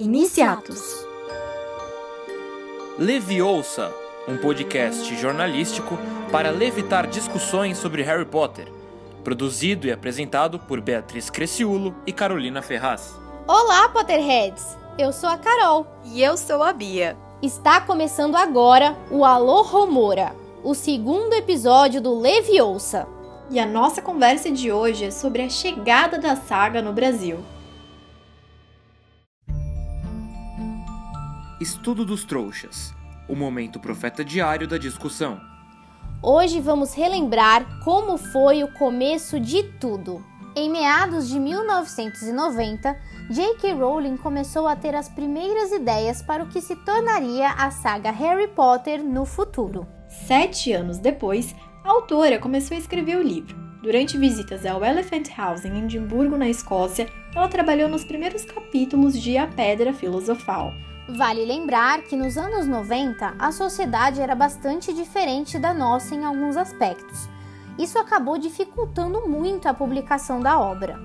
Iniciatos. Leviosa, um podcast jornalístico para levitar discussões sobre Harry Potter, produzido e apresentado por Beatriz Cresciulo e Carolina Ferraz. Olá, Potterheads! Eu sou a Carol. E eu sou a Bia. Está começando agora o Alô Romora, o segundo episódio do Leviosa. E a nossa conversa de hoje é sobre a chegada da saga no Brasil. Estudo dos Trouxas o momento profeta diário da discussão. Hoje vamos relembrar como foi o começo de tudo. Em meados de 1990, J.K. Rowling começou a ter as primeiras ideias para o que se tornaria a saga Harry Potter no futuro. Sete anos depois, a autora começou a escrever o livro. Durante visitas ao Elephant House em Edimburgo, na Escócia, ela trabalhou nos primeiros capítulos de A Pedra Filosofal, Vale lembrar que nos anos 90 a sociedade era bastante diferente da nossa em alguns aspectos. Isso acabou dificultando muito a publicação da obra.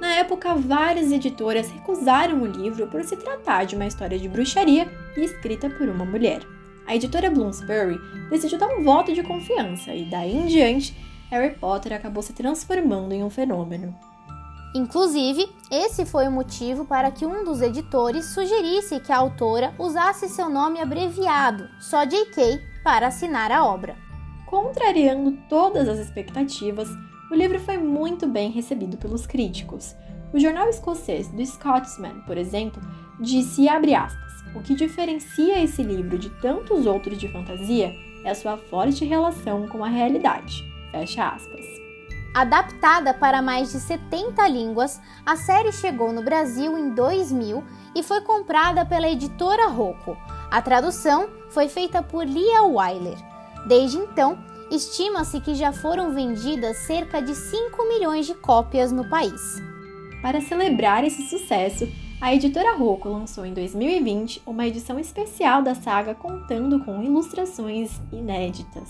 Na época, várias editoras recusaram o livro por se tratar de uma história de bruxaria e escrita por uma mulher. A editora Bloomsbury decidiu dar um voto de confiança e daí em diante, Harry Potter acabou se transformando em um fenômeno. Inclusive, esse foi o motivo para que um dos editores sugerisse que a autora usasse seu nome abreviado, só JK, para assinar a obra. Contrariando todas as expectativas, o livro foi muito bem recebido pelos críticos. O jornal escocês The Scotsman, por exemplo, disse aspas: "O que diferencia esse livro de tantos outros de fantasia é a sua forte relação com a realidade." Fecha aspas. Adaptada para mais de 70 línguas, a série chegou no Brasil em 2000 e foi comprada pela editora Rocco. A tradução foi feita por Lia Weiler. Desde então, estima-se que já foram vendidas cerca de 5 milhões de cópias no país. Para celebrar esse sucesso, a editora Rocco lançou em 2020 uma edição especial da saga contando com ilustrações inéditas.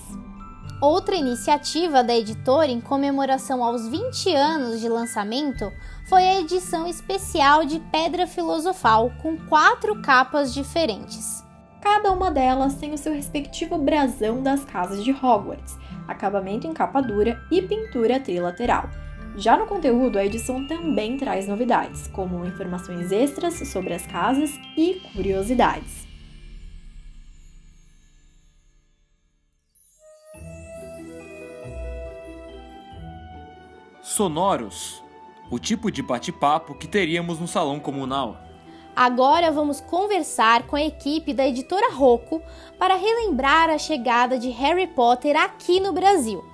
Outra iniciativa da editora em comemoração aos 20 anos de lançamento foi a edição especial de Pedra Filosofal, com quatro capas diferentes. Cada uma delas tem o seu respectivo brasão das casas de Hogwarts, acabamento em capa dura e pintura trilateral. Já no conteúdo, a edição também traz novidades, como informações extras sobre as casas e curiosidades. Sonoros, o tipo de bate-papo que teríamos no salão comunal. Agora vamos conversar com a equipe da editora Rocco para relembrar a chegada de Harry Potter aqui no Brasil.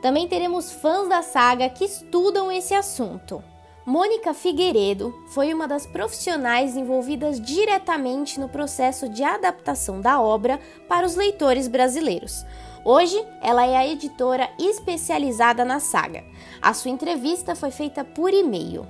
Também teremos fãs da saga que estudam esse assunto. Mônica Figueiredo foi uma das profissionais envolvidas diretamente no processo de adaptação da obra para os leitores brasileiros. Hoje, ela é a editora especializada na saga. A sua entrevista foi feita por e-mail.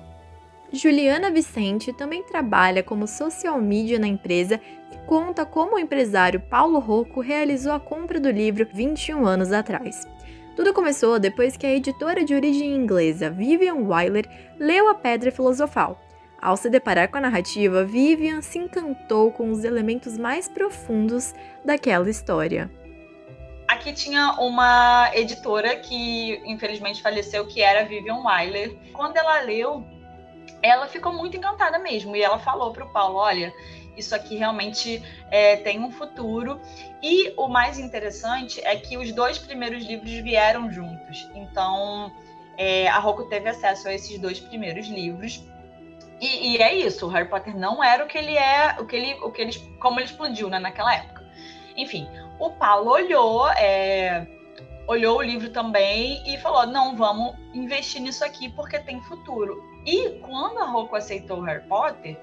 Juliana Vicente também trabalha como social media na empresa e conta como o empresário Paulo Rocco realizou a compra do livro 21 anos atrás. Tudo começou depois que a editora de origem inglesa Vivian Wyler leu A Pedra Filosofal. Ao se deparar com a narrativa, Vivian se encantou com os elementos mais profundos daquela história aqui tinha uma editora que infelizmente faleceu, que era Vivian Wyler. Quando ela leu, ela ficou muito encantada mesmo. E ela falou para o Paulo: olha, isso aqui realmente é, tem um futuro. E o mais interessante é que os dois primeiros livros vieram juntos. Então, é, a Rocco teve acesso a esses dois primeiros livros. E, e, é isso, o Harry Potter não era o que ele é, o que ele, o que ele, como ele explodiu né, naquela época. Enfim, o Paulo olhou, é, olhou o livro também e falou: não, vamos investir nisso aqui porque tem futuro. E quando a Rocco aceitou Harry Potter,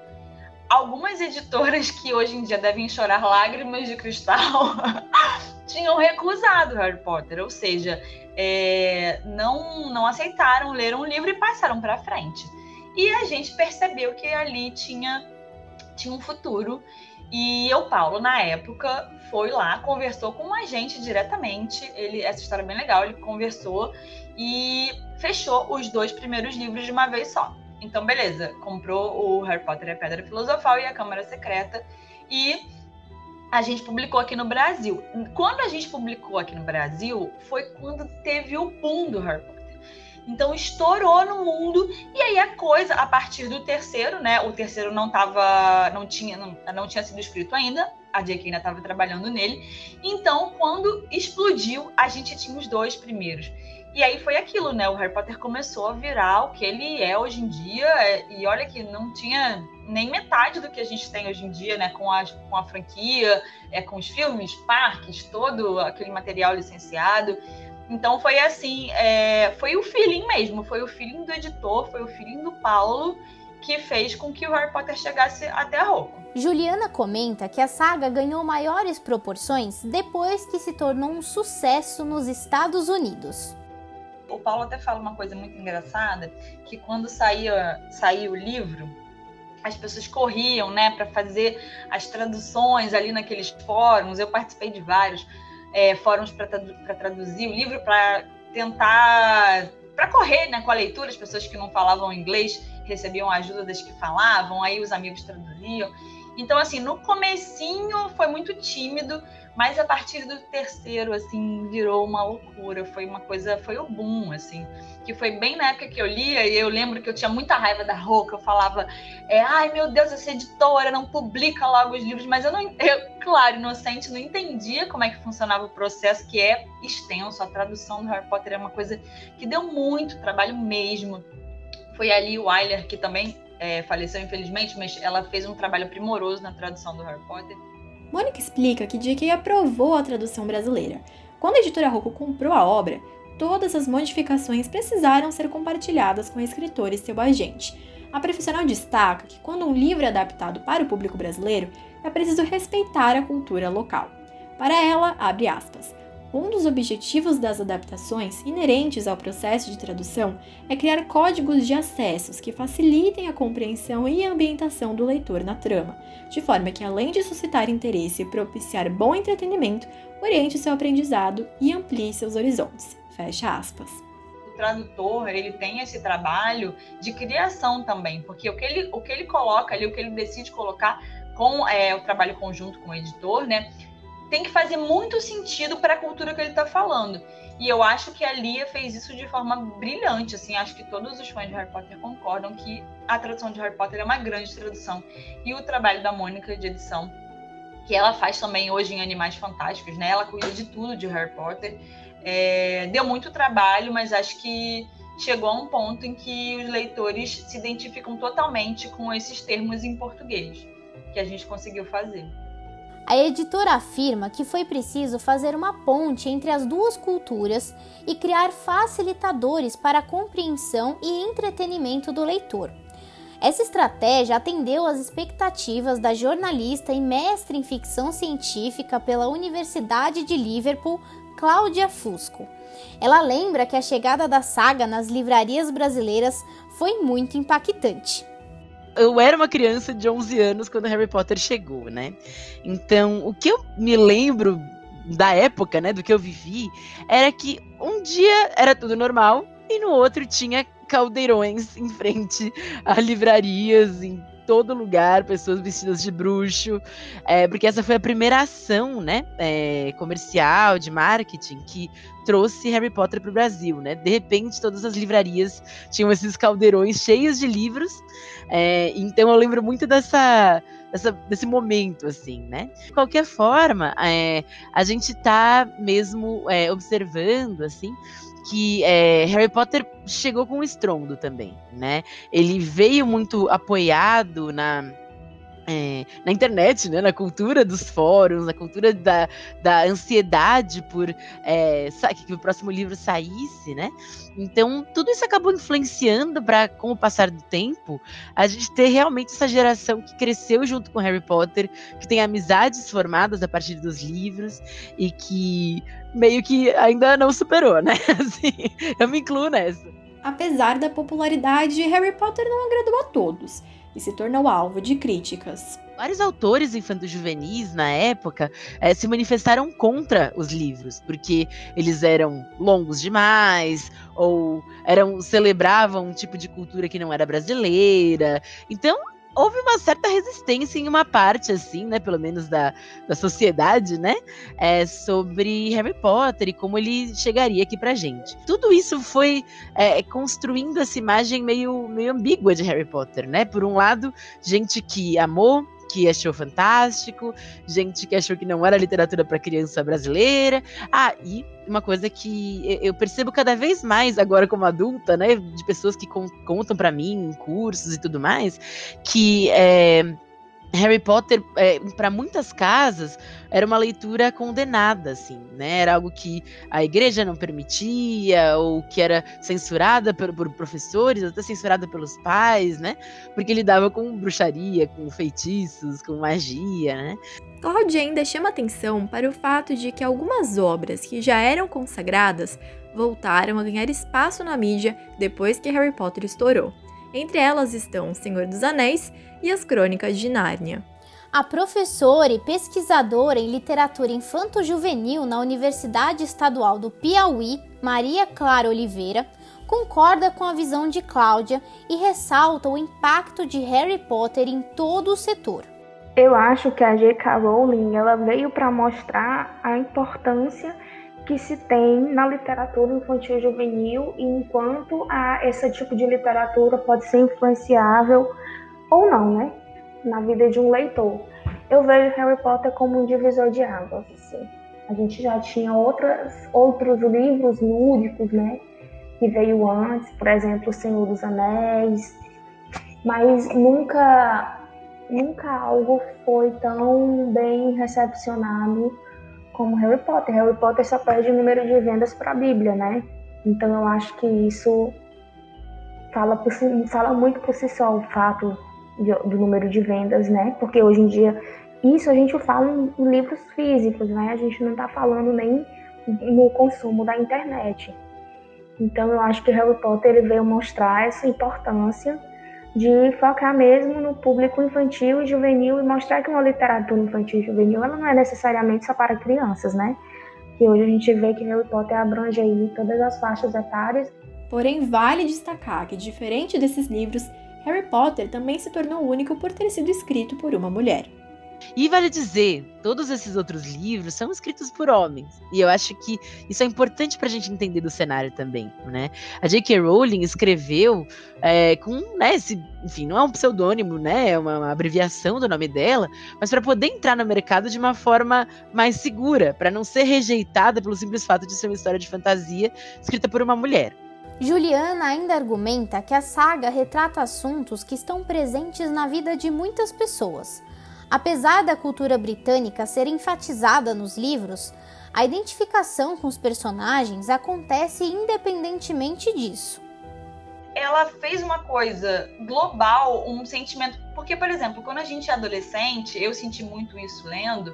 algumas editoras que hoje em dia devem chorar lágrimas de cristal tinham recusado Harry Potter, ou seja, é, não, não aceitaram ler um livro e passaram para frente. E a gente percebeu que ali tinha, tinha um futuro e o Paulo, na época, foi lá, conversou com a gente diretamente. Ele, essa história é bem legal. Ele conversou e fechou os dois primeiros livros de uma vez só. Então, beleza, comprou o Harry Potter e a Pedra Filosofal e a Câmara Secreta e a gente publicou aqui no Brasil. Quando a gente publicou aqui no Brasil, foi quando teve o boom do Harry Potter. Então estourou no mundo e aí a coisa a partir do terceiro, né? O terceiro não tava, não tinha, não, não tinha sido escrito ainda. A J.K. ainda estava trabalhando nele. Então, quando explodiu, a gente tinha os dois primeiros. E aí foi aquilo, né? O Harry Potter começou a virar o que ele é hoje em dia. É, e olha que não tinha nem metade do que a gente tem hoje em dia, né? Com a, com a franquia, é, com os filmes, parques, todo aquele material licenciado. Então foi assim, é, foi o feeling mesmo, foi o feeling do editor, foi o feeling do Paulo que fez com que o Harry Potter chegasse até a Rocco. Juliana comenta que a saga ganhou maiores proporções depois que se tornou um sucesso nos Estados Unidos. O Paulo até fala uma coisa muito engraçada, que quando saía, saía o livro, as pessoas corriam, né, para fazer as traduções ali naqueles fóruns. Eu participei de vários é, fóruns para traduzir o livro, para tentar, para correr, né, com a leitura. As pessoas que não falavam inglês recebiam ajuda das que falavam, aí os amigos traduziam. Então, assim, no comecinho foi muito tímido, mas a partir do terceiro, assim, virou uma loucura. Foi uma coisa, foi o boom, assim. Que foi bem na época que eu lia, e eu lembro que eu tinha muita raiva da Roca. Eu falava, é, ai meu Deus, essa editora não publica logo os livros. Mas eu não, eu, claro, inocente, não entendia como é que funcionava o processo, que é extenso. A tradução do Harry Potter é uma coisa que deu muito trabalho mesmo. Foi ali o Wyler, que também é, faleceu infelizmente, mas ela fez um trabalho primoroso na tradução do Harry Potter. Mônica explica que J.K. aprovou a tradução brasileira. Quando a editora Rocco comprou a obra, todas as modificações precisaram ser compartilhadas com a escritora e seu agente. A profissional destaca que quando um livro é adaptado para o público brasileiro, é preciso respeitar a cultura local. Para ela, abre aspas, um dos objetivos das adaptações inerentes ao processo de tradução é criar códigos de acessos que facilitem a compreensão e a ambientação do leitor na trama, de forma que, além de suscitar interesse e propiciar bom entretenimento, oriente seu aprendizado e amplie seus horizontes. Fecha aspas O tradutor ele tem esse trabalho de criação também, porque o que ele, o que ele coloca ali, o que ele decide colocar com é, o trabalho conjunto com o editor, né, tem que fazer muito sentido para a cultura que ele está falando. E eu acho que a Lia fez isso de forma brilhante, assim, acho que todos os fãs de Harry Potter concordam que a tradução de Harry Potter é uma grande tradução. E o trabalho da Mônica de edição, que ela faz também hoje em Animais Fantásticos, né? Ela cuida de tudo de Harry Potter. É, deu muito trabalho, mas acho que chegou a um ponto em que os leitores se identificam totalmente com esses termos em português que a gente conseguiu fazer. A editora afirma que foi preciso fazer uma ponte entre as duas culturas e criar facilitadores para a compreensão e entretenimento do leitor. Essa estratégia atendeu às expectativas da jornalista e mestre em ficção científica pela Universidade de Liverpool, Cláudia Fusco. Ela lembra que a chegada da saga nas livrarias brasileiras foi muito impactante eu era uma criança de 11 anos quando Harry Potter chegou, né? Então, o que eu me lembro da época, né, do que eu vivi, era que um dia era tudo normal e no outro tinha caldeirões em frente a livrarias, em todo lugar, pessoas vestidas de bruxo, é, porque essa foi a primeira ação, né, é, comercial, de marketing, que trouxe Harry Potter para o Brasil, né? De repente, todas as livrarias tinham esses caldeirões cheios de livros, é, então eu lembro muito dessa, dessa, desse momento, assim, né? De qualquer forma, é, a gente está mesmo é, observando, assim, que é, Harry Potter chegou com estrondo também, né? Ele veio muito apoiado na é, na internet, né, na cultura dos fóruns, na cultura da, da ansiedade por é, que o próximo livro saísse, né? Então, tudo isso acabou influenciando para, com o passar do tempo, a gente ter realmente essa geração que cresceu junto com Harry Potter, que tem amizades formadas a partir dos livros e que meio que ainda não superou, né? Assim, eu me incluo nessa. Apesar da popularidade, Harry Potter não agradou a todos. E se tornou alvo de críticas. Vários autores infanto-juvenis na época é, se manifestaram contra os livros, porque eles eram longos demais, ou eram celebravam um tipo de cultura que não era brasileira. Então, houve uma certa resistência em uma parte, assim, né? Pelo menos da, da sociedade, né? É, sobre Harry Potter e como ele chegaria aqui pra gente. Tudo isso foi é, construindo essa imagem meio, meio ambígua de Harry Potter, né? Por um lado, gente que amou que achou fantástico, gente que achou que não era literatura para criança brasileira. Ah, e uma coisa que eu percebo cada vez mais agora como adulta, né, de pessoas que contam para mim em cursos e tudo mais, que é, Harry Potter, é, para muitas casas, era uma leitura condenada, assim, né? Era algo que a igreja não permitia, ou que era censurada por, por professores, até censurada pelos pais, né? Porque lidava com bruxaria, com feitiços, com magia, né? Claudia ainda chama atenção para o fato de que algumas obras que já eram consagradas voltaram a ganhar espaço na mídia depois que Harry Potter estourou. Entre elas estão O Senhor dos Anéis e As Crônicas de Nárnia. A professora e pesquisadora em literatura infanto-juvenil na Universidade Estadual do Piauí, Maria Clara Oliveira, concorda com a visão de Cláudia e ressalta o impacto de Harry Potter em todo o setor. Eu acho que a J.K. Rowling ela veio para mostrar a importância que se tem na literatura infantil juvenil e enquanto a esse tipo de literatura pode ser influenciável ou não, né, na vida de um leitor. Eu vejo Harry Potter como um divisor de águas. Assim. A gente já tinha outras, outros livros lúdicos, né, que veio antes, por exemplo, O Senhor dos Anéis, mas nunca, nunca algo foi tão bem recepcionado como Harry Potter. Harry Potter só perde o número de vendas para a Bíblia, né? Então eu acho que isso fala, si, fala muito por si só o fato de, do número de vendas, né? Porque hoje em dia isso a gente fala em livros físicos, né? A gente não está falando nem no consumo da internet. Então eu acho que Harry Potter ele veio mostrar essa importância de focar mesmo no público infantil e juvenil e mostrar que uma literatura infantil e juvenil ela não é necessariamente só para crianças, né? E hoje a gente vê que Harry Potter abrange aí todas as faixas etárias. Porém, vale destacar que, diferente desses livros, Harry Potter também se tornou único por ter sido escrito por uma mulher. E vale dizer, todos esses outros livros são escritos por homens. E eu acho que isso é importante para a gente entender do cenário também, né? A J.K. Rowling escreveu é, com, né, esse, enfim, não é um pseudônimo, né? É uma, uma abreviação do nome dela, mas para poder entrar no mercado de uma forma mais segura, para não ser rejeitada pelo simples fato de ser uma história de fantasia escrita por uma mulher. Juliana ainda argumenta que a saga retrata assuntos que estão presentes na vida de muitas pessoas Apesar da cultura britânica ser enfatizada nos livros, a identificação com os personagens acontece independentemente disso. Ela fez uma coisa global, um sentimento. Porque, por exemplo, quando a gente é adolescente, eu senti muito isso lendo,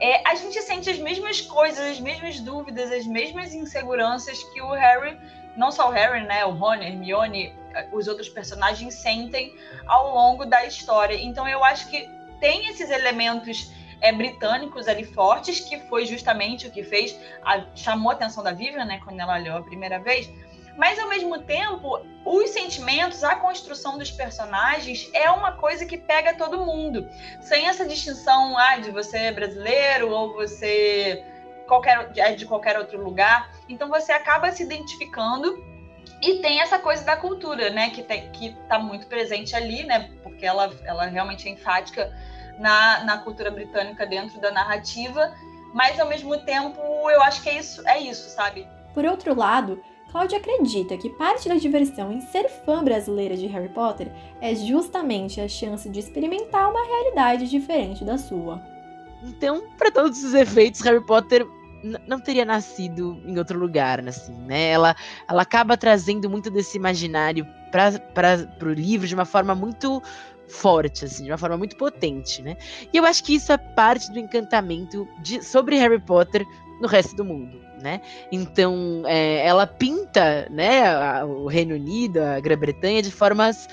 é, a gente sente as mesmas coisas, as mesmas dúvidas, as mesmas inseguranças que o Harry, não só o Harry, né, o Rony, Hermione, os outros personagens sentem ao longo da história. Então eu acho que tem esses elementos é, britânicos ali fortes, que foi justamente o que fez, a, chamou a atenção da Vivian, né, quando ela olhou a primeira vez. Mas ao mesmo tempo, os sentimentos, a construção dos personagens é uma coisa que pega todo mundo, sem essa distinção ah, de você é brasileiro ou você qualquer, é de qualquer outro lugar. Então você acaba se identificando e tem essa coisa da cultura, né, que, tem, que tá muito presente ali, né, porque ela, ela realmente é enfática na, na cultura britânica dentro da narrativa, mas ao mesmo tempo eu acho que é isso, é isso, sabe? Por outro lado, Cláudia acredita que parte da diversão em ser fã brasileira de Harry Potter é justamente a chance de experimentar uma realidade diferente da sua. Então, para todos os efeitos, Harry Potter não teria nascido em outro lugar, assim, né? Ela, ela acaba trazendo muito desse imaginário para o livro de uma forma muito forte, assim, de uma forma muito potente, né? E eu acho que isso é parte do encantamento de, sobre Harry Potter no resto do mundo, né? Então, é, ela pinta, né, a, o Reino Unido, a Grã-Bretanha de formas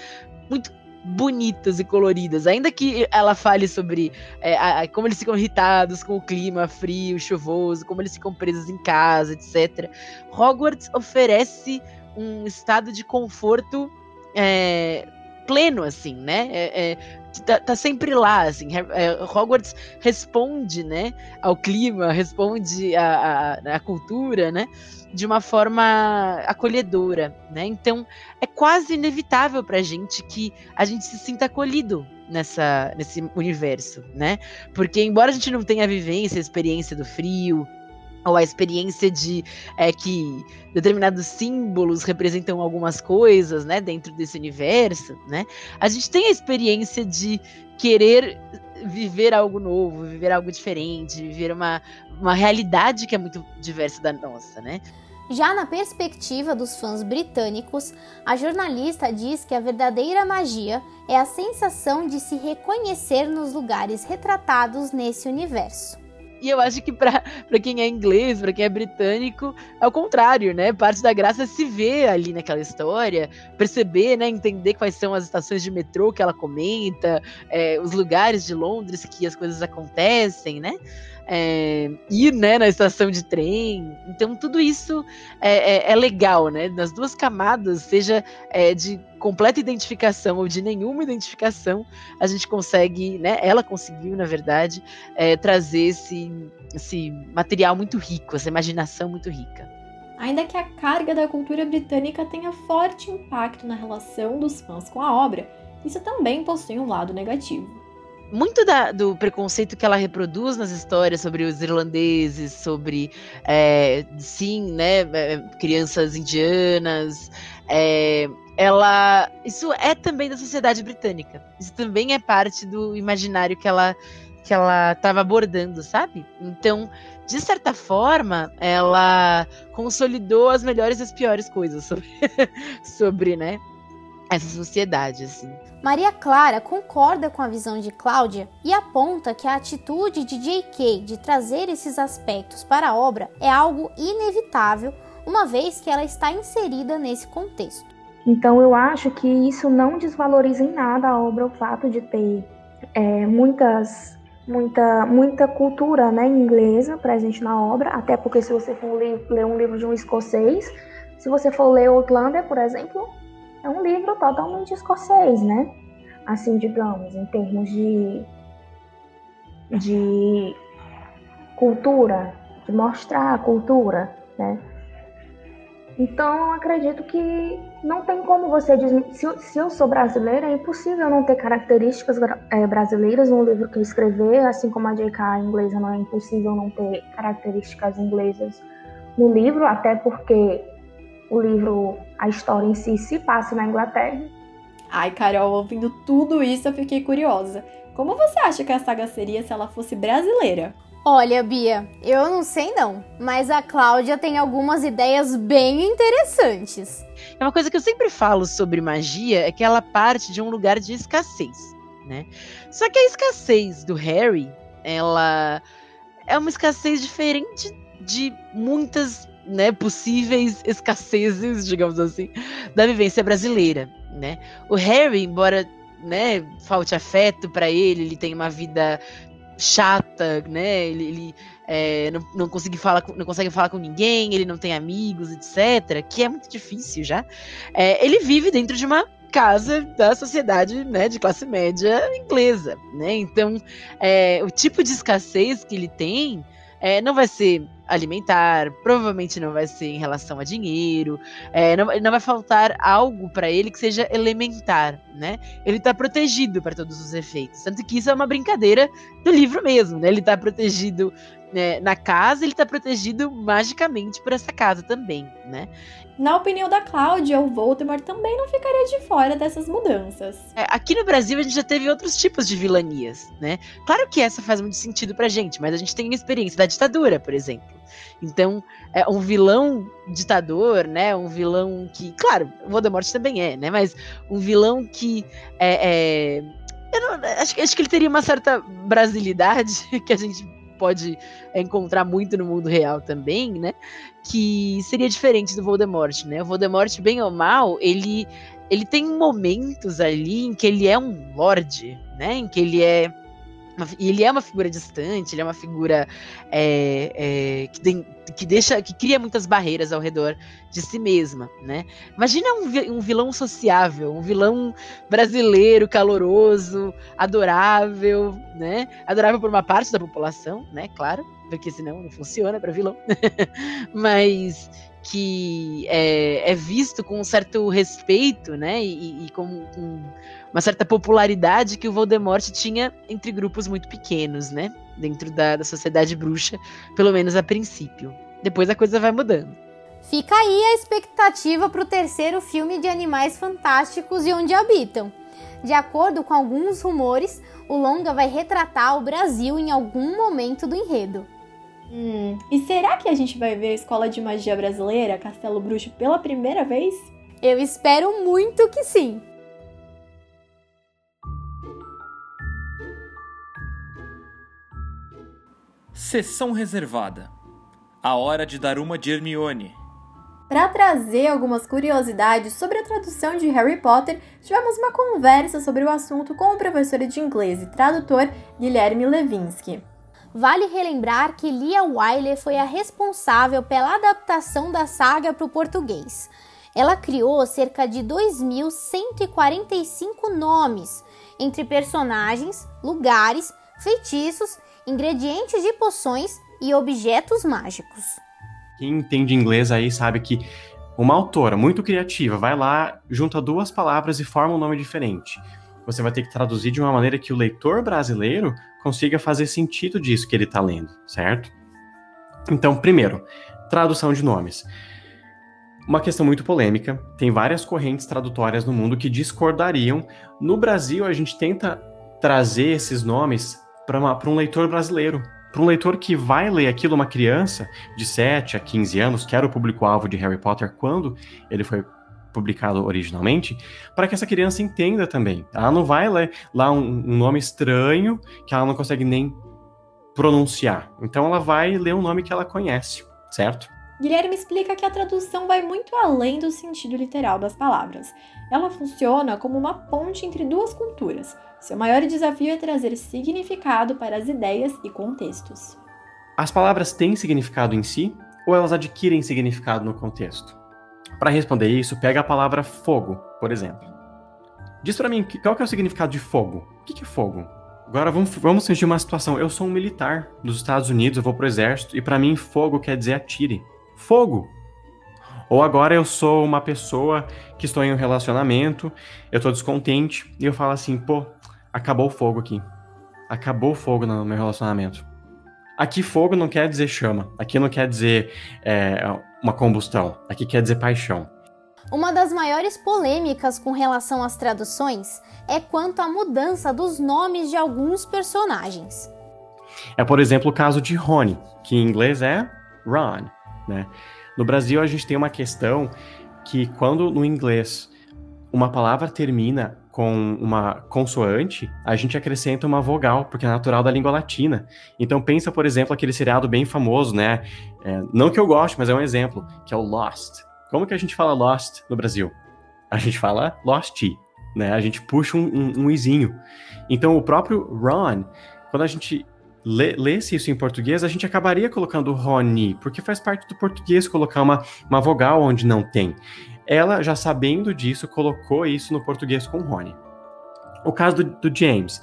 muito bonitas e coloridas. Ainda que ela fale sobre é, a, como eles ficam irritados com o clima frio, chuvoso, como eles ficam presos em casa, etc. Hogwarts oferece um estado de conforto é, pleno, assim, né? É, é, tá, tá, sempre lá, assim. É, Hogwarts responde, né, ao clima, responde à, cultura, né? de uma forma acolhedora, né? Então é quase inevitável para a gente que a gente se sinta acolhido nessa nesse universo, né? Porque embora a gente não tenha a vivência, a experiência do frio, ou a experiência de é, que determinados símbolos representam algumas coisas, né, dentro desse universo, né? A gente tem a experiência de querer viver algo novo, viver algo diferente, viver uma, uma realidade que é muito diversa da nossa, né? Já na perspectiva dos fãs britânicos, a jornalista diz que a verdadeira magia é a sensação de se reconhecer nos lugares retratados nesse universo. E eu acho que para quem é inglês, para quem é britânico, é o contrário, né? Parte da graça é se ver ali naquela história, perceber, né? Entender quais são as estações de metrô que ela comenta, é, os lugares de Londres que as coisas acontecem, né? É, ir né, na estação de trem. Então, tudo isso é, é, é legal, né? Nas duas camadas, seja é, de completa identificação ou de nenhuma identificação, a gente consegue, né? Ela conseguiu, na verdade, é, trazer esse, esse material muito rico, essa imaginação muito rica. Ainda que a carga da cultura britânica tenha forte impacto na relação dos fãs com a obra, isso também possui um lado negativo muito da, do preconceito que ela reproduz nas histórias sobre os irlandeses, sobre, é, sim, né, é, crianças indianas, é, ela, isso é também da sociedade britânica. Isso também é parte do imaginário que ela que ela estava abordando, sabe? Então, de certa forma, ela consolidou as melhores e as piores coisas sobre, sobre né, essa sociedade, assim. Maria Clara concorda com a visão de Cláudia e aponta que a atitude de J.K. de trazer esses aspectos para a obra é algo inevitável, uma vez que ela está inserida nesse contexto. Então eu acho que isso não desvaloriza em nada a obra, o fato de ter é, muitas, muita, muita cultura né, inglesa presente na obra, até porque se você for ler um livro de um escocês, se você for ler Outlander, por exemplo, é um livro totalmente escocês, né? Assim, digamos, em termos de, de cultura, de mostrar a cultura, né? Então, acredito que não tem como você dizer. Se, se, eu sou brasileira, é impossível não ter características é, brasileiras no livro que eu escrever, assim como a J.K. inglesa não é impossível não ter características inglesas no livro, até porque o livro, a história em si, se passa na Inglaterra. Ai, Carol, ouvindo tudo isso, eu fiquei curiosa. Como você acha que a saga seria se ela fosse brasileira? Olha, Bia, eu não sei não, mas a Cláudia tem algumas ideias bem interessantes. É uma coisa que eu sempre falo sobre magia é que ela parte de um lugar de escassez, né? Só que a escassez do Harry, ela é uma escassez diferente de muitas né, possíveis escassezes, digamos assim, da vivência brasileira, né? O Harry, embora, né, falte afeto para ele, ele tem uma vida chata, né? Ele, ele é, não, não, consegue falar, não consegue falar com ninguém, ele não tem amigos, etc. Que é muito difícil já. É, ele vive dentro de uma casa da sociedade né, de classe média inglesa, né? Então, é, o tipo de escassez que ele tem é, não vai ser alimentar, provavelmente não vai ser em relação a dinheiro, é, não, não vai faltar algo para ele que seja elementar, né? Ele está protegido para todos os efeitos. Tanto que isso é uma brincadeira do livro mesmo, né? Ele está protegido né, na casa, ele está protegido magicamente por essa casa também, né? Na opinião da Cláudia, o Voldemort também não ficaria de fora dessas mudanças. É, aqui no Brasil a gente já teve outros tipos de vilanias, né? Claro que essa faz muito sentido pra gente, mas a gente tem a experiência da ditadura, por exemplo. Então, é um vilão ditador, né? Um vilão que, claro, o Voldemort também é, né? Mas um vilão que é, é... Eu não, acho, acho que ele teria uma certa brasilidade que a gente pode encontrar muito no mundo real também, né? Que seria diferente do Voldemort, né? O Voldemort, bem ou mal, ele ele tem momentos ali em que ele é um lorde, né? Em que ele é e ele é uma figura distante, ele é uma figura é, é, que, tem, que deixa, que cria muitas barreiras ao redor de si mesma, né? Imagina um, um vilão sociável, um vilão brasileiro, caloroso, adorável, né? Adorável por uma parte da população, né? Claro, porque senão não funciona para vilão. Mas que é, é, visto com um certo respeito, né? E, e com, com, uma certa popularidade que o Voldemort tinha entre grupos muito pequenos, né? Dentro da, da sociedade bruxa, pelo menos a princípio. Depois a coisa vai mudando. Fica aí a expectativa para o terceiro filme de Animais Fantásticos e Onde Habitam. De acordo com alguns rumores, o longa vai retratar o Brasil em algum momento do enredo. Hum, e será que a gente vai ver a Escola de Magia Brasileira, Castelo Bruxo, pela primeira vez? Eu espero muito que sim! Sessão reservada. A hora de dar uma de Hermione. Para trazer algumas curiosidades sobre a tradução de Harry Potter, tivemos uma conversa sobre o assunto com o professor de inglês e tradutor Guilherme Levinsky. Vale relembrar que Lia Wyler foi a responsável pela adaptação da saga para o português. Ela criou cerca de 2.145 nomes entre personagens, lugares, feitiços, ingredientes de poções e objetos mágicos. Quem entende inglês aí sabe que uma autora muito criativa vai lá, junta duas palavras e forma um nome diferente. Você vai ter que traduzir de uma maneira que o leitor brasileiro consiga fazer sentido disso que ele está lendo, certo? Então, primeiro, tradução de nomes. Uma questão muito polêmica, tem várias correntes tradutórias no mundo que discordariam. No Brasil, a gente tenta trazer esses nomes para um leitor brasileiro, para um leitor que vai ler aquilo, uma criança de 7 a 15 anos, que era o público-alvo de Harry Potter quando ele foi publicado originalmente, para que essa criança entenda também. Ela não vai ler lá um, um, nome estranho que ela não consegue nem pronunciar. Então ela vai ler um nome que ela conhece, certo? Guilherme explica que a tradução vai muito além do sentido literal das palavras. Ela funciona como uma ponte entre duas culturas. Seu maior desafio é trazer significado para as ideias e contextos. As palavras têm significado em si ou elas adquirem significado no contexto? Para responder isso, pega a palavra fogo, por exemplo. Diz para mim, qual que é o significado de fogo? O que, é fogo? Agora vamos, vamos fingir uma situação. Eu sou um militar dos Estados Unidos, eu vou pro exército, e para mim fogo quer dizer atire. Fogo! Ou agora eu sou uma pessoa que estou em um relacionamento, eu tô descontente, e eu falo assim, pô, acabou o fogo aqui. Acabou o fogo no meu relacionamento. Aqui fogo não quer dizer chama, aqui não quer dizer é, uma combustão, aqui quer dizer paixão. Uma das maiores polêmicas com relação às traduções é quanto à mudança dos nomes de alguns personagens. É, por exemplo, o caso de Rony, que em inglês é Ron. Né? No Brasil, a gente tem uma questão que quando no inglês uma palavra termina com uma consoante, a gente acrescenta uma vogal, porque é natural da língua latina. Então pensa, por exemplo, aquele seriado bem famoso, né? É, não que eu goste, mas é um exemplo, que é o Lost. Como que a gente fala Lost no Brasil? A gente fala Lost, né? A gente puxa um, um, um izinho. Então o próprio Ron, quando a gente lê, lesse isso em português, a gente acabaria colocando Rony, porque faz parte do português colocar uma, uma vogal onde não tem. Ela, já sabendo disso, colocou isso no português com Rony. O caso do, do James.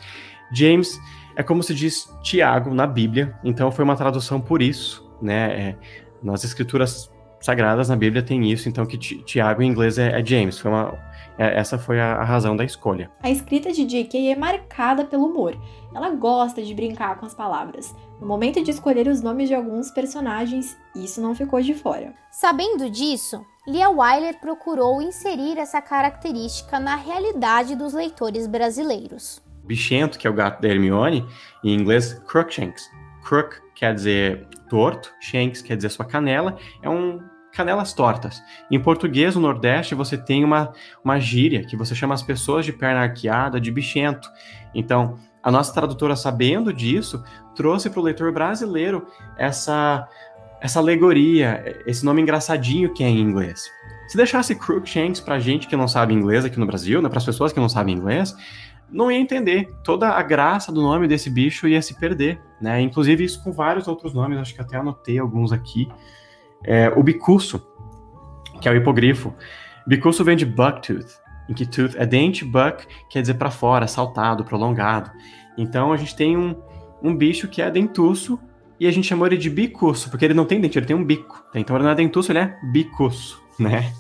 James é como se diz Tiago na Bíblia, então foi uma tradução por isso, né? É, nas escrituras sagradas na Bíblia tem isso, então que Tiago em inglês é, é James. Foi uma, é, essa foi a, a, razão da escolha. A escrita de J.K. é marcada pelo humor. Ela gosta de brincar com as palavras. No momento de escolher os nomes de alguns personagens, isso não ficou de fora. Sabendo disso, Lia Wyler procurou inserir essa característica na realidade dos leitores brasileiros. Bichento, que é o gato da Hermione, em inglês Crookshanks. Crook quer dizer torto, Shanks quer dizer sua canela, é um canelas tortas. Em português, no Nordeste, você tem uma, uma gíria que você chama as pessoas de perna arqueada de bichento. Então, a nossa tradutora, sabendo disso, trouxe para o leitor brasileiro essa essa alegoria, esse nome engraçadinho que é em inglês. Se deixasse Crookshanks pra gente que não sabe inglês aqui no Brasil, né, para as pessoas que não sabem inglês, não ia entender. Toda a graça do nome desse bicho ia se perder, né? Inclusive isso com vários outros nomes, acho que até anotei alguns aqui. É, o bicuço, que é o hipogrifo. Bicuço vem de bucktooth, em que tooth é dente, buck quer dizer para fora, saltado, prolongado. Então a gente tem um, um bicho que é dentuço e a gente chamou ele de bicuço, porque ele não tem dente, ele tem um bico. Então ele não é dentuço, ele é bicuço, né?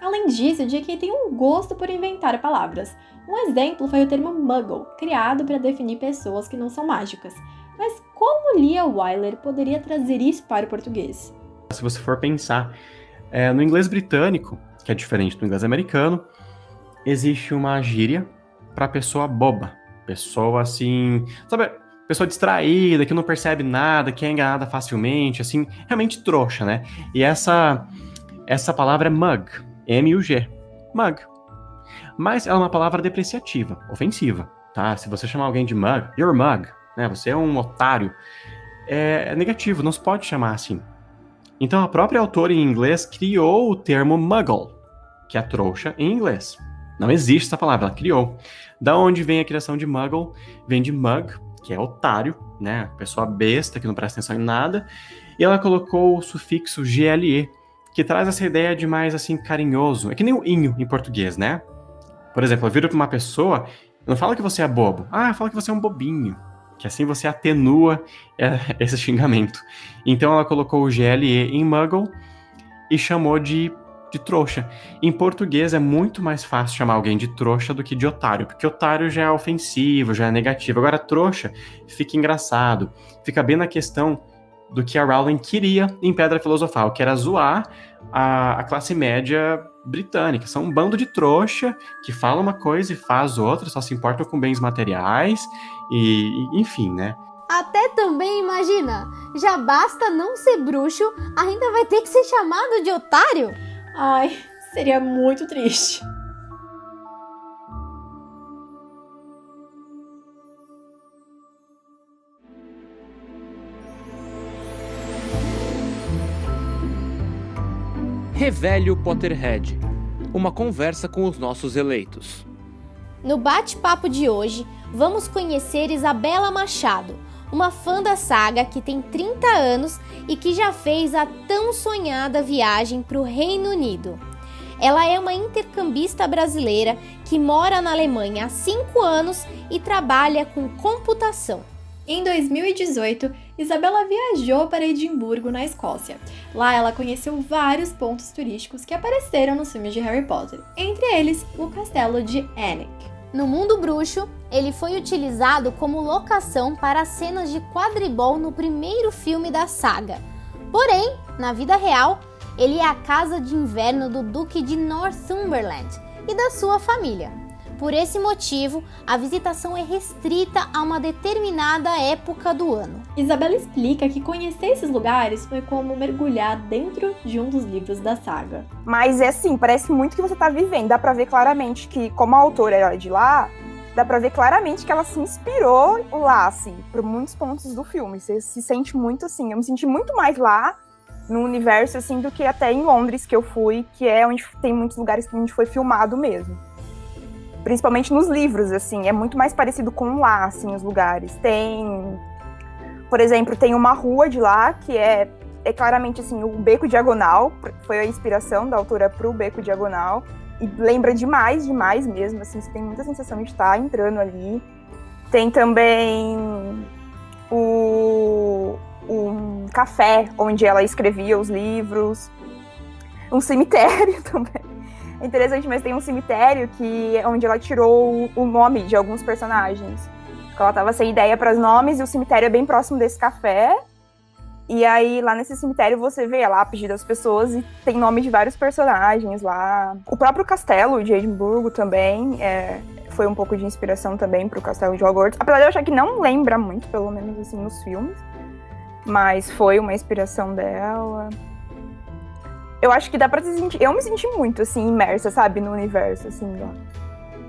Além disso, o J.K. tem um gosto por inventar palavras. Um exemplo foi o termo muggle, criado para definir pessoas que não são mágicas. Mas como Lia Wyler poderia trazer isso para o português? Se você for pensar, é, no inglês britânico, que é diferente do inglês americano, existe uma gíria para pessoa boba. Pessoa assim, sabe, pessoa distraída, que não percebe nada, que é enganada facilmente, assim, realmente trouxa, né? E essa essa palavra é mug, M-U-G, mug. Mas ela é uma palavra depreciativa, ofensiva, tá? Se você chamar alguém de mug, you're mug, né? Você é um otário, é, é negativo, não se pode chamar assim. Então a própria autora em inglês criou o termo muggle, que é trouxa em inglês. Não existe essa palavra, ela criou. Da onde vem a criação de muggle? Vem de mug, que é otário, né? Pessoa besta que não presta atenção em nada. E ela colocou o sufixo GLE, que traz essa ideia de mais assim carinhoso. É que nem o inho em português, né? Por exemplo, eu viro para uma pessoa, não fala que você é bobo. Ah, fala que você é um bobinho. Que assim você atenua é, esse xingamento. Então ela colocou o GLE em Muggle e chamou de, de trouxa. Em português é muito mais fácil chamar alguém de trouxa do que de otário, porque otário já é ofensivo, já é negativo. Agora, trouxa fica engraçado, fica bem na questão do que a Rowling queria em Pedra Filosofal, que era zoar a, a classe média britânica. São um bando de trouxa que fala uma coisa e faz outra, só se importam com bens materiais e, e enfim, né? Até também imagina, já basta não ser bruxo, ainda vai ter que ser chamado de otário? Ai, seria muito triste. Revele o Potterhead uma conversa com os nossos eleitos. No bate-papo de hoje, vamos conhecer Isabela Machado, uma fã da saga que tem 30 anos e que já fez a tão sonhada viagem para o Reino Unido. Ela é uma intercambista brasileira que mora na Alemanha há 5 anos e trabalha com computação. Em 2018, Isabela viajou para Edimburgo, na Escócia. Lá ela conheceu vários pontos turísticos que apareceram nos filmes de Harry Potter, entre eles o castelo de Annick. No mundo bruxo, ele foi utilizado como locação para cenas de quadribol no primeiro filme da saga. Porém, na vida real, ele é a casa de inverno do Duque de Northumberland e da sua família. Por esse motivo, a visitação é restrita a uma determinada época do ano. Isabela explica que conhecer esses lugares foi como mergulhar dentro de um dos livros da saga. Mas é assim, parece muito que você tá vivendo. Dá pra ver claramente que, como a autora era de lá, dá pra ver claramente que ela se inspirou lá, assim, por muitos pontos do filme. Você se sente muito assim. Eu me senti muito mais lá no universo, assim, do que até em Londres que eu fui, que é onde tem muitos lugares que a gente foi filmado mesmo principalmente nos livros, assim, é muito mais parecido com lá, assim, os lugares. Tem, por exemplo, tem uma rua de lá que é, é claramente, assim, o Beco Diagonal, foi a inspiração da autora pro Beco Diagonal, e lembra demais, demais mesmo, assim, você tem muita sensação de estar entrando ali. Tem também o um café onde ela escrevia os livros, um cemitério também. É interessante, mas tem um cemitério que onde ela tirou o nome de alguns personagens. Ela tava sem ideia para os nomes e o cemitério é bem próximo desse café. E aí, lá nesse cemitério, você vê a lápide das pessoas e tem nome de vários personagens lá. O próprio castelo de Edimburgo também é, foi um pouco de inspiração também pro castelo de Hogwarts. Apesar de eu achar que não lembra muito, pelo menos assim, nos filmes. Mas foi uma inspiração dela eu acho que dá pra se sentir. Eu me senti muito, assim, imersa, sabe, no universo, assim, lá.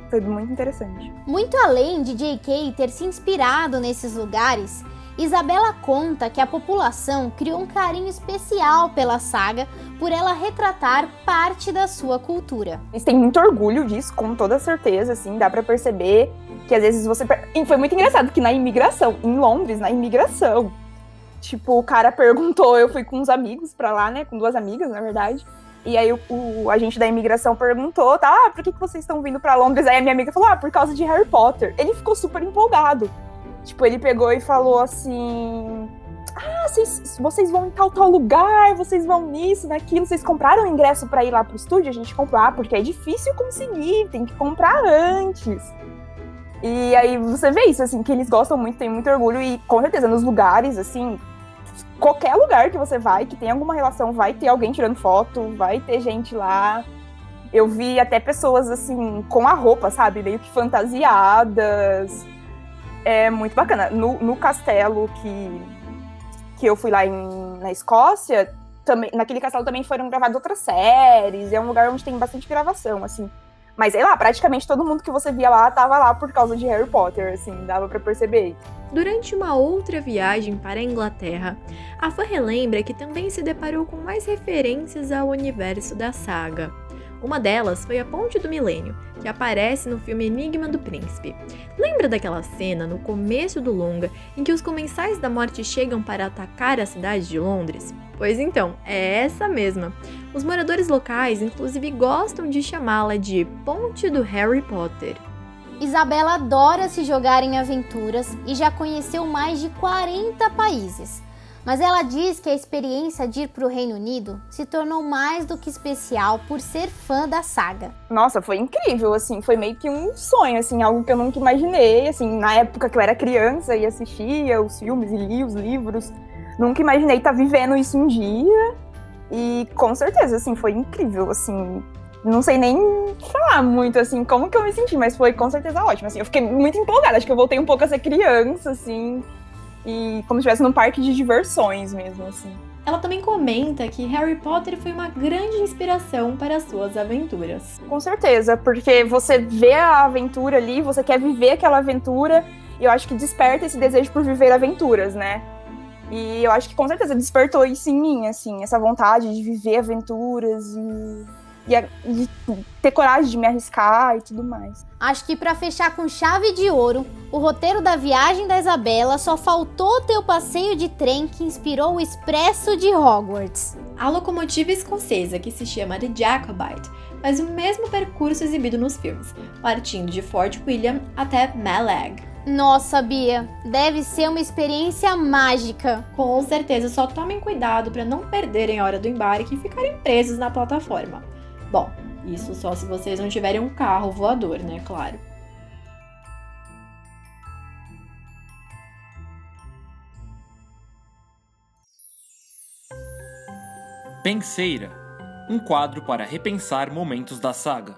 Foi muito interessante. Muito além de J.K. ter se inspirado nesses lugares, Isabela conta que a população criou um carinho especial pela saga por ela retratar parte da sua cultura. Eles têm muito orgulho disso, com toda certeza, assim, dá para perceber que às vezes você. E foi muito engraçado que na imigração, em Londres, na imigração, tipo, o cara perguntou, eu fui com uns amigos pra lá, né? Com duas amigas, na verdade. E aí o, o agente da imigração perguntou, tá, ah, por que, que vocês estão vindo para Londres? Aí a minha amiga falou, ah, por causa de Harry Potter. Ele ficou super empolgado. Tipo, ele pegou e falou assim: Ah, vocês, vocês vão em tal, tal lugar, vocês vão nisso, naquilo, vocês compraram ingresso para ir lá pro estúdio? A gente comprou, ah, porque é difícil conseguir, tem que comprar antes. E aí você vê isso, assim, que eles gostam muito, tem muito orgulho, e com certeza nos lugares, assim, qualquer lugar que você vai, que tem alguma relação, vai ter alguém tirando foto, vai ter gente lá. Eu vi até pessoas, assim, com a roupa, sabe, meio que fantasiadas é muito bacana. No, no castelo que, que eu fui lá em, na Escócia, também, naquele castelo também foram gravadas outras séries. É um lugar onde tem bastante gravação, assim. Mas sei lá, praticamente todo mundo que você via lá tava lá por causa de Harry Potter, assim, dava para perceber. Durante uma outra viagem para a Inglaterra, a fã relembra que também se deparou com mais referências ao universo da saga. Uma delas foi a Ponte do Milênio, que aparece no filme Enigma do Príncipe. Lembra daquela cena no começo do longa em que os comensais da morte chegam para atacar a cidade de Londres? Pois então, é essa mesma. Os moradores locais, inclusive, gostam de chamá-la de Ponte do Harry Potter. Isabela adora se jogar em aventuras e já conheceu mais de 40 países. Mas ela diz que a experiência de ir para o Reino Unido se tornou mais do que especial por ser fã da saga. Nossa, foi incrível, assim, foi meio que um sonho, assim, algo que eu nunca imaginei, assim, na época que eu era criança e assistia os filmes e lia os livros, nunca imaginei estar tá vivendo isso um dia. E com certeza, assim, foi incrível, assim, não sei nem falar muito, assim, como que eu me senti, mas foi com certeza ótimo, assim, eu fiquei muito empolgada, acho que eu voltei um pouco a ser criança, assim, e como se estivesse num parque de diversões mesmo, assim. Ela também comenta que Harry Potter foi uma grande inspiração para suas aventuras. Com certeza, porque você vê a aventura ali, você quer viver aquela aventura, e eu acho que desperta esse desejo por viver aventuras, né? E eu acho que com certeza despertou isso em mim, assim, essa vontade de viver aventuras e e, ter coragem de me arriscar e tudo mais. Acho que para fechar com chave de ouro, o roteiro da viagem da Isabela só faltou ter o passeio de trem que inspirou o Expresso de Hogwarts. A locomotiva escocesa, que se chama The Jacobite, faz o mesmo percurso exibido nos filmes, partindo de Fort William até Malag. Nossa, Bia, deve ser uma experiência mágica. Com certeza, só tomem cuidado para não perderem a hora do embarque e ficarem presos na plataforma. Bom, isso só se vocês não tiverem um carro voador, né? Claro. Penseira um quadro para repensar momentos da saga.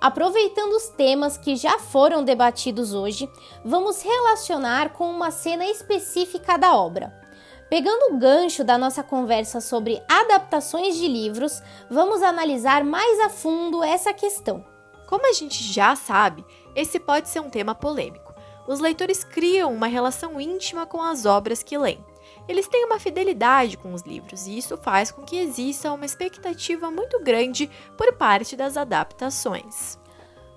Aproveitando os temas que já foram debatidos hoje, vamos relacionar com uma cena específica da obra. Pegando o gancho da nossa conversa sobre adaptações de livros, vamos analisar mais a fundo essa questão. Como a gente já sabe, esse pode ser um tema polêmico. Os leitores criam uma relação íntima com as obras que leem. Eles têm uma fidelidade com os livros e isso faz com que exista uma expectativa muito grande por parte das adaptações.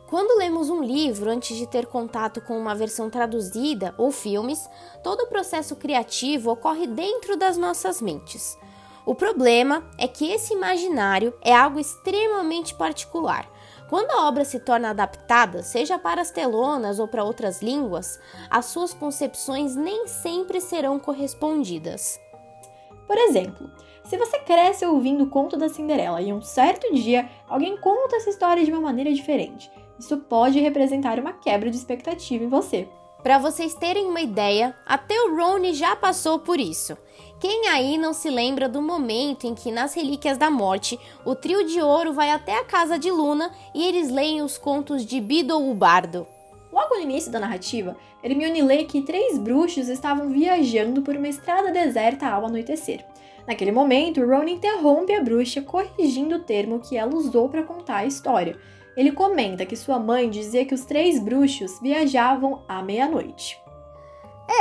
Quando lemos um livro antes de ter contato com uma versão traduzida ou filmes, todo o processo criativo ocorre dentro das nossas mentes. O problema é que esse imaginário é algo extremamente particular. Quando a obra se torna adaptada, seja para as telonas ou para outras línguas, as suas concepções nem sempre serão correspondidas. Por exemplo, se você cresce ouvindo o conto da Cinderela e um certo dia alguém conta essa história de uma maneira diferente, isso pode representar uma quebra de expectativa em você. Para vocês terem uma ideia, até o Rony já passou por isso. Quem aí não se lembra do momento em que nas Relíquias da Morte o trio de ouro vai até a casa de Luna e eles leem os contos de Beedle o Bardo? Logo no início da narrativa, Hermione lê que três bruxos estavam viajando por uma estrada deserta ao anoitecer. Naquele momento, Ron interrompe a bruxa corrigindo o termo que ela usou para contar a história ele comenta que sua mãe dizia que os três bruxos viajavam à meia-noite.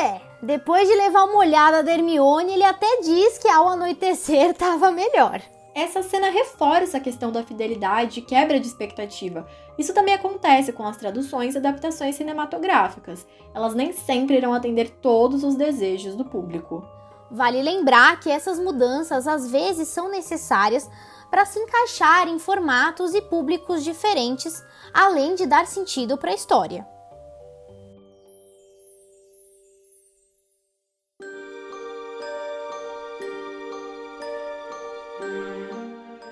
É, depois de levar uma olhada da Hermione, ele até diz que ao anoitecer tava melhor. Essa cena reforça a questão da fidelidade e quebra de expectativa. Isso também acontece com as traduções e adaptações cinematográficas. Elas nem sempre irão atender todos os desejos do público. Vale lembrar que essas mudanças às vezes são necessárias para se encaixar em formatos e públicos diferentes, além de dar sentido para a história.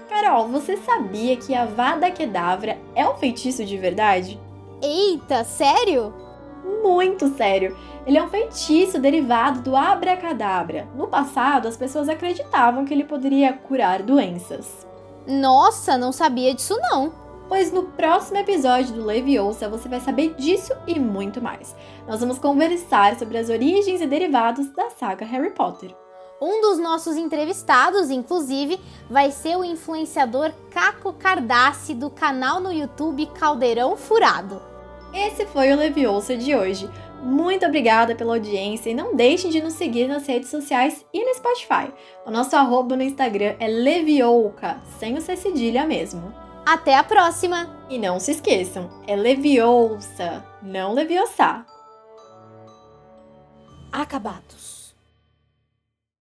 Carol, você sabia que a Vada Kedavra é um feitiço de verdade? Eita, sério? Muito sério! Ele é um feitiço derivado do abracadabra. No passado, as pessoas acreditavam que ele poderia curar doenças. Nossa, não sabia disso não. Pois no próximo episódio do Leviosa você vai saber disso e muito mais. Nós vamos conversar sobre as origens e derivados da saga Harry Potter. Um dos nossos entrevistados, inclusive, vai ser o influenciador Caco Cardassi do canal no YouTube Caldeirão Furado. Esse foi o Leviosa de hoje. Muito obrigada pela audiência e não deixem de nos seguir nas redes sociais e no Spotify. O nosso arroba no Instagram é Levioca, sem o C cedilha mesmo. Até a próxima! E não se esqueçam, é Leviosa, não Leviosa. Acabados.